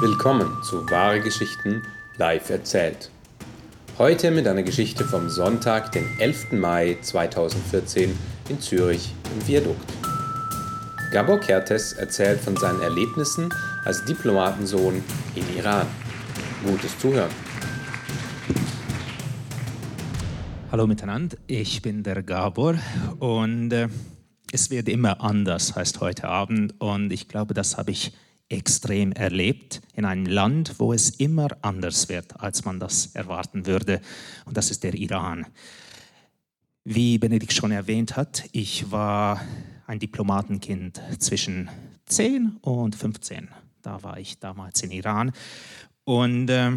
Willkommen zu Wahre Geschichten live erzählt. Heute mit einer Geschichte vom Sonntag, den 11. Mai 2014 in Zürich im Viadukt. Gabor Kertes erzählt von seinen Erlebnissen als Diplomatensohn in Iran. Gutes Zuhören. Hallo miteinander, ich bin der Gabor und äh, es wird immer anders, heißt heute Abend und ich glaube, das habe ich extrem erlebt in einem Land, wo es immer anders wird, als man das erwarten würde. Und das ist der Iran. Wie Benedikt schon erwähnt hat, ich war ein Diplomatenkind zwischen 10 und 15. Da war ich damals in Iran. Und äh,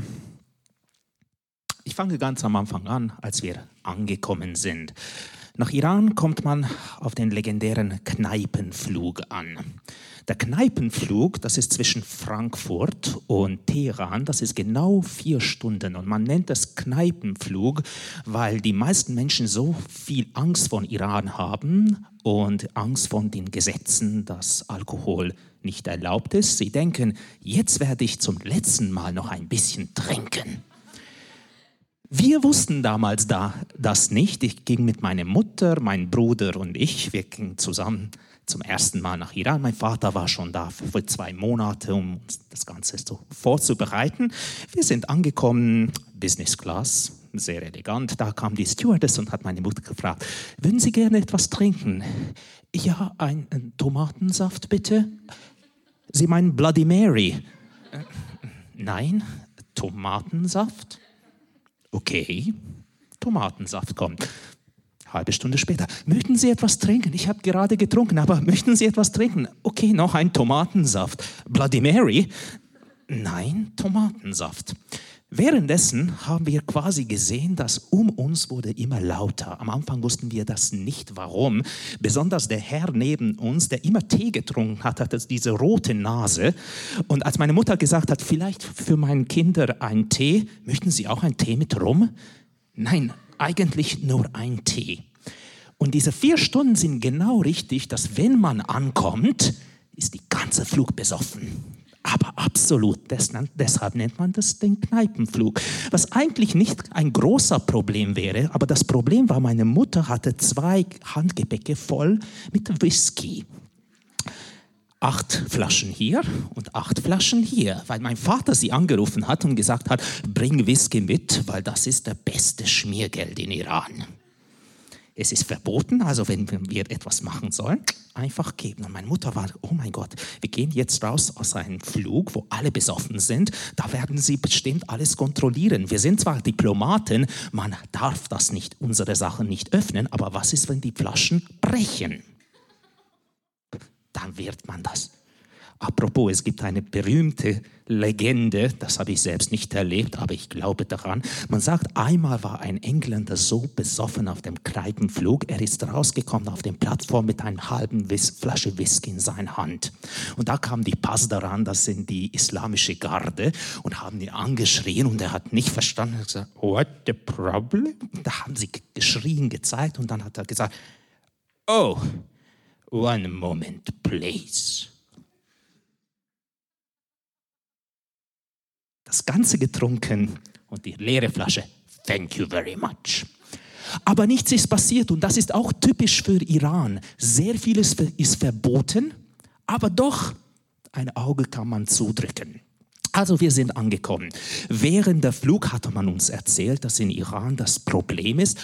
ich fange ganz am Anfang an, als wir angekommen sind. Nach Iran kommt man auf den legendären Kneipenflug an. Der Kneipenflug, das ist zwischen Frankfurt und Teheran, das ist genau vier Stunden. Und man nennt das Kneipenflug, weil die meisten Menschen so viel Angst vor Iran haben und Angst vor den Gesetzen, dass Alkohol nicht erlaubt ist. Sie denken, jetzt werde ich zum letzten Mal noch ein bisschen trinken. Wir wussten damals da das nicht. Ich ging mit meiner Mutter, mein Bruder und ich, wir gingen zusammen zum ersten Mal nach Iran. Mein Vater war schon da für zwei Monate, um das Ganze so vorzubereiten. Wir sind angekommen, Business Class, sehr elegant. Da kam die Stewardess und hat meine Mutter gefragt, würden Sie gerne etwas trinken? Ja, ein, ein Tomatensaft bitte. Sie meinen Bloody Mary? Äh, nein, Tomatensaft? Okay, Tomatensaft kommt. Halbe Stunde später. Möchten Sie etwas trinken? Ich habe gerade getrunken, aber möchten Sie etwas trinken? Okay, noch ein Tomatensaft. Bloody Mary? Nein, Tomatensaft. Währenddessen haben wir quasi gesehen, dass um uns wurde immer lauter. Am Anfang wussten wir das nicht, warum. Besonders der Herr neben uns, der immer Tee getrunken hat, hatte diese rote Nase. Und als meine Mutter gesagt hat, vielleicht für meine Kinder einen Tee, möchten Sie auch einen Tee mit Rum? Nein, eigentlich nur ein Tee. Und diese vier Stunden sind genau richtig, dass wenn man ankommt, ist die ganze Flug besoffen aber absolut. Deshalb nennt man das den Kneipenflug. Was eigentlich nicht ein großer Problem wäre, aber das Problem war, meine Mutter hatte zwei Handgepäcke voll mit Whisky. Acht Flaschen hier und acht Flaschen hier, weil mein Vater sie angerufen hat und gesagt hat, bring Whisky mit, weil das ist der beste Schmiergeld in Iran. Es ist verboten, also wenn wir etwas machen sollen, einfach geben. Und meine Mutter war, oh mein Gott, wir gehen jetzt raus aus einem Flug, wo alle besoffen sind. Da werden sie bestimmt alles kontrollieren. Wir sind zwar Diplomaten, man darf das nicht, unsere Sachen nicht öffnen, aber was ist, wenn die Flaschen brechen? Dann wird man das Apropos, es gibt eine berühmte Legende, das habe ich selbst nicht erlebt, aber ich glaube daran. Man sagt, einmal war ein Engländer so besoffen auf dem Kneipenflug, er ist rausgekommen auf den Plattform mit einer halben Whis Flasche Whisky in seiner Hand. Und da kam die Pass daran, das sind die islamische Garde, und haben ihn angeschrien und er hat nicht verstanden. Er hat gesagt, what the problem? Und da haben sie geschrien, gezeigt und dann hat er gesagt, oh, one moment, please. Das Ganze getrunken und die leere Flasche. Thank you very much. Aber nichts ist passiert und das ist auch typisch für Iran. Sehr vieles ist verboten, aber doch ein Auge kann man zudrücken. Also wir sind angekommen. Während der Flug hatte man uns erzählt, dass in Iran das Problem ist,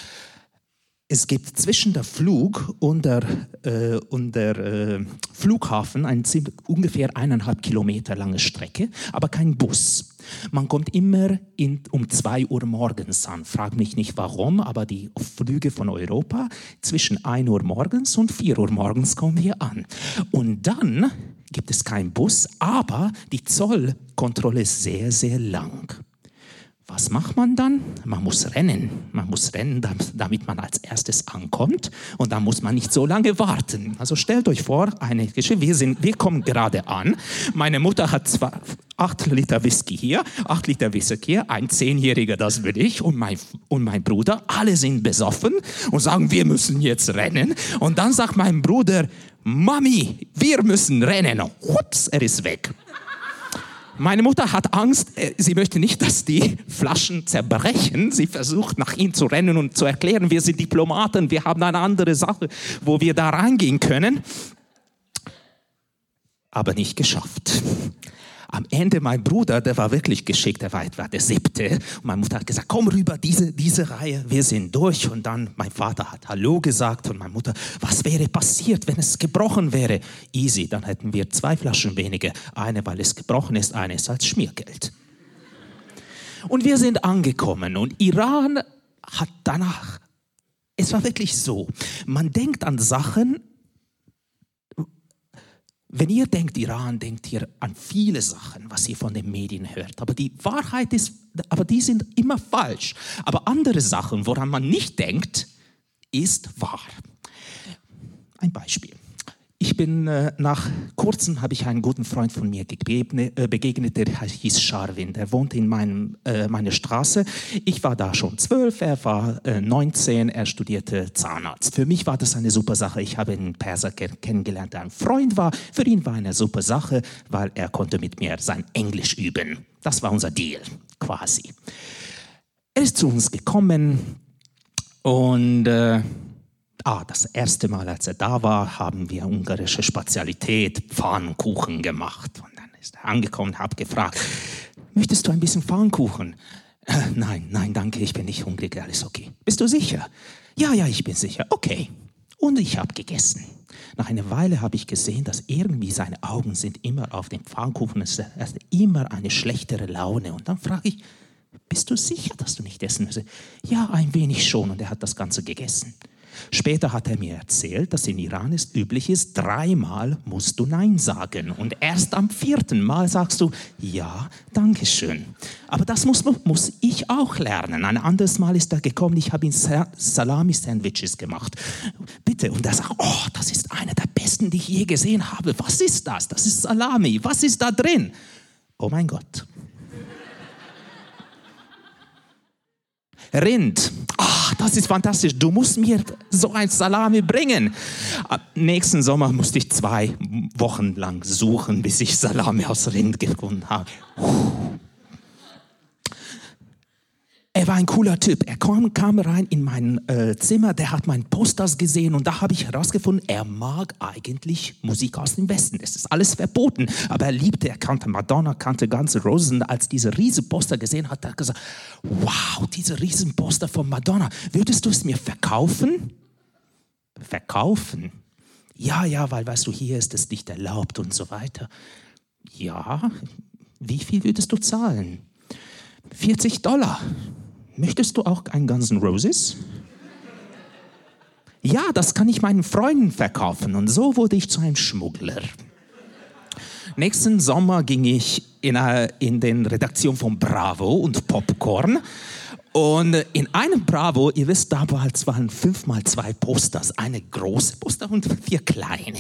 es gibt zwischen der Flug und der, äh, und der äh, Flughafen eine ungefähr eineinhalb Kilometer lange Strecke, aber kein Bus. Man kommt immer in, um 2 Uhr morgens an. Frag mich nicht warum, aber die Flüge von Europa zwischen 1 Uhr morgens und 4 Uhr morgens kommen hier an. Und dann gibt es keinen Bus, aber die Zollkontrolle ist sehr, sehr lang. Was macht man dann? Man muss rennen. Man muss rennen, damit man als erstes ankommt. Und dann muss man nicht so lange warten. Also stellt euch vor, eine Geschichte. Wir, sind, wir kommen gerade an. Meine Mutter hat zwar acht Liter Whisky hier, acht Liter Whisky hier, ein Zehnjähriger, das bin ich, und mein, und mein Bruder. Alle sind besoffen und sagen, wir müssen jetzt rennen. Und dann sagt mein Bruder, Mami, wir müssen rennen. Ups, er ist weg. Meine Mutter hat Angst, äh, sie möchte nicht, dass die Flaschen zerbrechen. Sie versucht nach ihnen zu rennen und zu erklären, wir sind Diplomaten, wir haben eine andere Sache, wo wir da reingehen können. Aber nicht geschafft. Am Ende mein Bruder, der war wirklich geschickt, der war etwa der siebte. Und meine Mutter hat gesagt, komm rüber, diese, diese Reihe, wir sind durch. Und dann mein Vater hat Hallo gesagt und meine Mutter, was wäre passiert, wenn es gebrochen wäre? Easy, dann hätten wir zwei Flaschen weniger. Eine, weil es gebrochen ist, eine ist als Schmiergeld. Und wir sind angekommen und Iran hat danach, es war wirklich so, man denkt an Sachen, wenn ihr denkt Iran, denkt ihr an viele Sachen, was ihr von den Medien hört. Aber die Wahrheit ist, aber die sind immer falsch. Aber andere Sachen, woran man nicht denkt, ist wahr. Ein Beispiel. Ich bin äh, nach kurzem habe ich einen guten Freund von mir begegnet, äh, begegnet der hieß Sharwin. Der wohnt in meinem, äh, meiner Straße. Ich war da schon zwölf, er war 19, er studierte Zahnarzt. Für mich war das eine super Sache. Ich habe einen Perser kennengelernt, der ein Freund war. Für ihn war eine super Sache, weil er konnte mit mir sein Englisch üben. Das war unser Deal, quasi. Er ist zu uns gekommen und äh, Ah, das erste Mal, als er da war, haben wir ungarische Spezialität, Pfannkuchen gemacht. Und dann ist er angekommen hat gefragt, möchtest du ein bisschen Pfannkuchen? Äh, nein, nein, danke, ich bin nicht hungrig, alles okay. Bist du sicher? Ja, ja, ich bin sicher. Okay. Und ich habe gegessen. Nach einer Weile habe ich gesehen, dass irgendwie seine Augen sind immer auf dem Pfannkuchen. Es ist immer eine schlechtere Laune. Und dann frage ich, bist du sicher, dass du nicht essen musst? Ja, ein wenig schon. Und er hat das Ganze gegessen. Später hat er mir erzählt, dass in Iran es üblich ist, dreimal musst du Nein sagen und erst am vierten Mal sagst du Ja, danke schön. Aber das muss, muss ich auch lernen. Ein anderes Mal ist er gekommen, ich habe ihm Salami-Sandwiches gemacht. Bitte. Und er sagt, oh, das ist einer der besten, die ich je gesehen habe. Was ist das? Das ist Salami. Was ist da drin? Oh mein Gott. Rind. Ach, das ist fantastisch. Du musst mir so ein Salami bringen. Nächsten Sommer musste ich zwei Wochen lang suchen, bis ich Salami aus Rind gefunden habe. Puh. Er war ein cooler Typ. Er kam, kam rein in mein äh, Zimmer, der hat meinen Posters gesehen und da habe ich herausgefunden, er mag eigentlich Musik aus dem Westen. Es ist alles verboten, aber er liebte, er kannte Madonna, kannte ganze Rosen. Als diese riesen Poster gesehen hat, hat er gesagt, wow, diese riesen Poster von Madonna, würdest du es mir verkaufen? Verkaufen? Ja, ja, weil weißt du, hier ist es nicht erlaubt und so weiter. Ja, wie viel würdest du zahlen? 40 Dollar. Möchtest du auch einen ganzen Roses? Ja, das kann ich meinen Freunden verkaufen. Und so wurde ich zu einem Schmuggler. Nächsten Sommer ging ich in, eine, in den Redaktion von Bravo und Popcorn. Und in einem Bravo, ihr wisst, damals waren fünf mal zwei Posters, eine große Poster und vier kleine.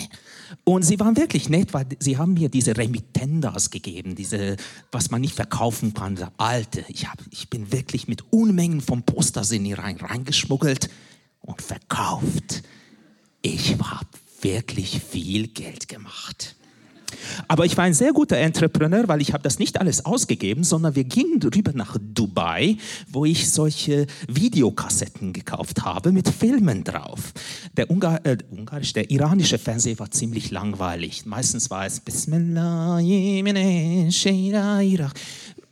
Und sie waren wirklich nett, weil sie haben mir diese Remittendas gegeben, diese, was man nicht verkaufen kann, alte. Ich, hab, ich bin wirklich mit Unmengen von Posters in die rein, reingeschmuggelt und verkauft. Ich habe wirklich viel Geld gemacht. Aber ich war ein sehr guter Entrepreneur, weil ich habe das nicht alles ausgegeben, sondern wir gingen rüber nach Dubai, wo ich solche Videokassetten gekauft habe mit Filmen drauf. Der, Ungar, äh, ungarisch, der iranische Fernseher war ziemlich langweilig. Meistens war es Bismillah,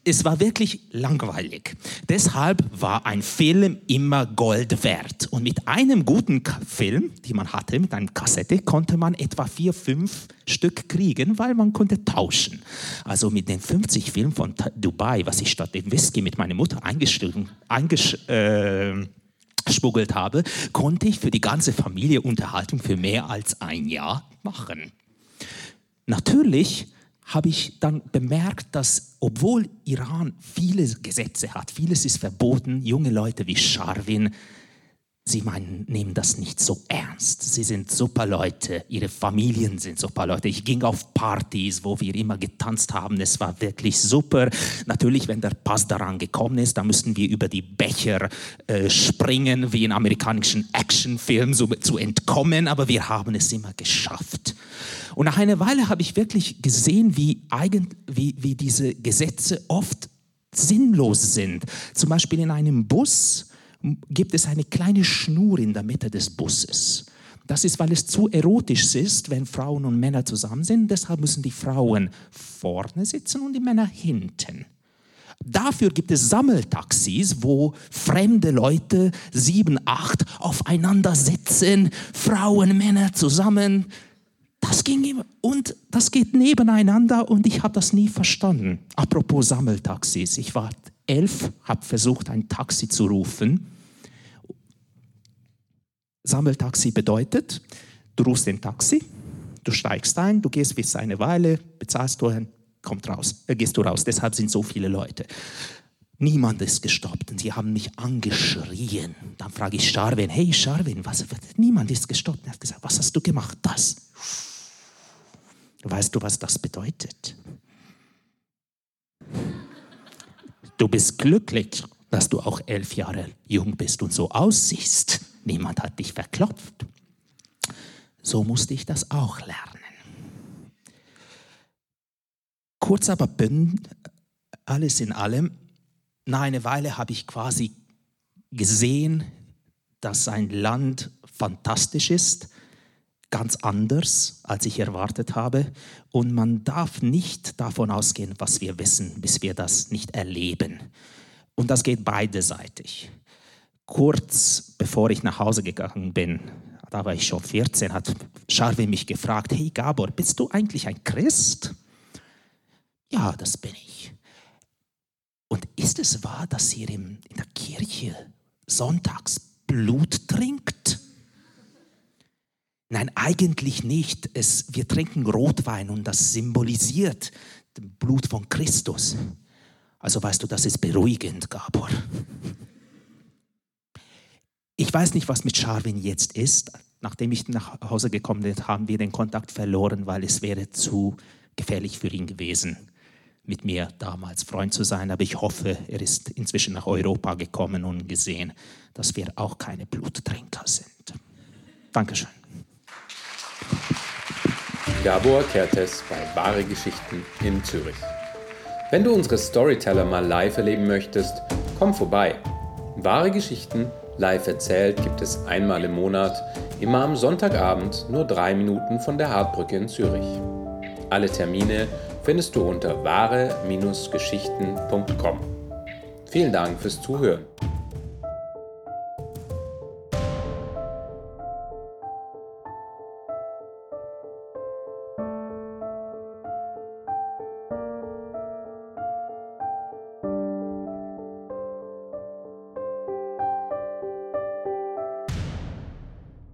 es war wirklich langweilig. Deshalb war ein Film immer Gold wert. Und mit einem guten Film, die man hatte, mit einer Kassette, konnte man etwa vier, fünf Stück kriegen, weil man konnte tauschen. Also mit den 50 Filmen von Dubai, was ich statt dem Whisky mit meiner Mutter eingeschmuggelt äh, habe, konnte ich für die ganze Familie Unterhaltung für mehr als ein Jahr machen. Natürlich habe ich dann bemerkt, dass obwohl Iran viele Gesetze hat, vieles ist verboten, junge Leute wie Sharwin, sie meinen, nehmen das nicht so ernst. Sie sind super Leute, ihre Familien sind super Leute. Ich ging auf Partys, wo wir immer getanzt haben. Es war wirklich super. Natürlich, wenn der Pass daran gekommen ist, dann müssten wir über die Becher äh, springen, wie in amerikanischen Actionfilmen, so zu entkommen. Aber wir haben es immer geschafft. Und nach einer Weile habe ich wirklich gesehen, wie, eigen, wie, wie diese Gesetze oft sinnlos sind. Zum Beispiel in einem Bus gibt es eine kleine Schnur in der Mitte des Busses. Das ist, weil es zu erotisch ist, wenn Frauen und Männer zusammen sind. Deshalb müssen die Frauen vorne sitzen und die Männer hinten. Dafür gibt es Sammeltaxis, wo fremde Leute, sieben, acht, aufeinander sitzen, Frauen, Männer zusammen. Das ging immer und das geht nebeneinander und ich habe das nie verstanden. Apropos Sammeltaxis, ich war elf, habe versucht, ein Taxi zu rufen. Sammeltaxi bedeutet, du rufst den Taxi, du steigst ein, du gehst bis eine Weile, bezahlst du, ein kommt raus, äh, gehst du raus. Deshalb sind so viele Leute. Niemand ist gestoppt und sie haben mich angeschrien. Dann frage ich Sharwin, hey Sharwin, was, niemand ist gestoppt. Er hat gesagt, was hast du gemacht? Das. Weißt du, was das bedeutet? Du bist glücklich, dass du auch elf Jahre jung bist und so aussiehst. Niemand hat dich verklopft. So musste ich das auch lernen. Kurz aber bünd, alles in allem, nach einer Weile habe ich quasi gesehen, dass ein Land fantastisch ist, ganz anders, als ich erwartet habe. Und man darf nicht davon ausgehen, was wir wissen, bis wir das nicht erleben. Und das geht beiderseitig. Kurz bevor ich nach Hause gegangen bin, da war ich schon 14, hat Charvi mich gefragt, hey Gabor, bist du eigentlich ein Christ? Ja, das bin ich. Und ist es wahr, dass ihr in der Kirche sonntags Blut trinkt? Nein, eigentlich nicht. Es, wir trinken Rotwein und das symbolisiert das Blut von Christus. Also weißt du, das ist beruhigend, Gabor. Ich weiß nicht, was mit Charwin jetzt ist. Nachdem ich nach Hause gekommen bin, haben wir den Kontakt verloren, weil es wäre zu gefährlich für ihn gewesen mit mir damals Freund zu sein, aber ich hoffe, er ist inzwischen nach Europa gekommen und gesehen, dass wir auch keine Bluttrinker sind. Dankeschön. Gabor Kertes bei Wahre Geschichten in Zürich. Wenn du unsere Storyteller mal live erleben möchtest, komm vorbei. Wahre Geschichten live erzählt gibt es einmal im Monat, immer am Sonntagabend, nur drei Minuten von der Hartbrücke in Zürich. Alle Termine findest du unter wahre-geschichten.com. Vielen Dank fürs Zuhören.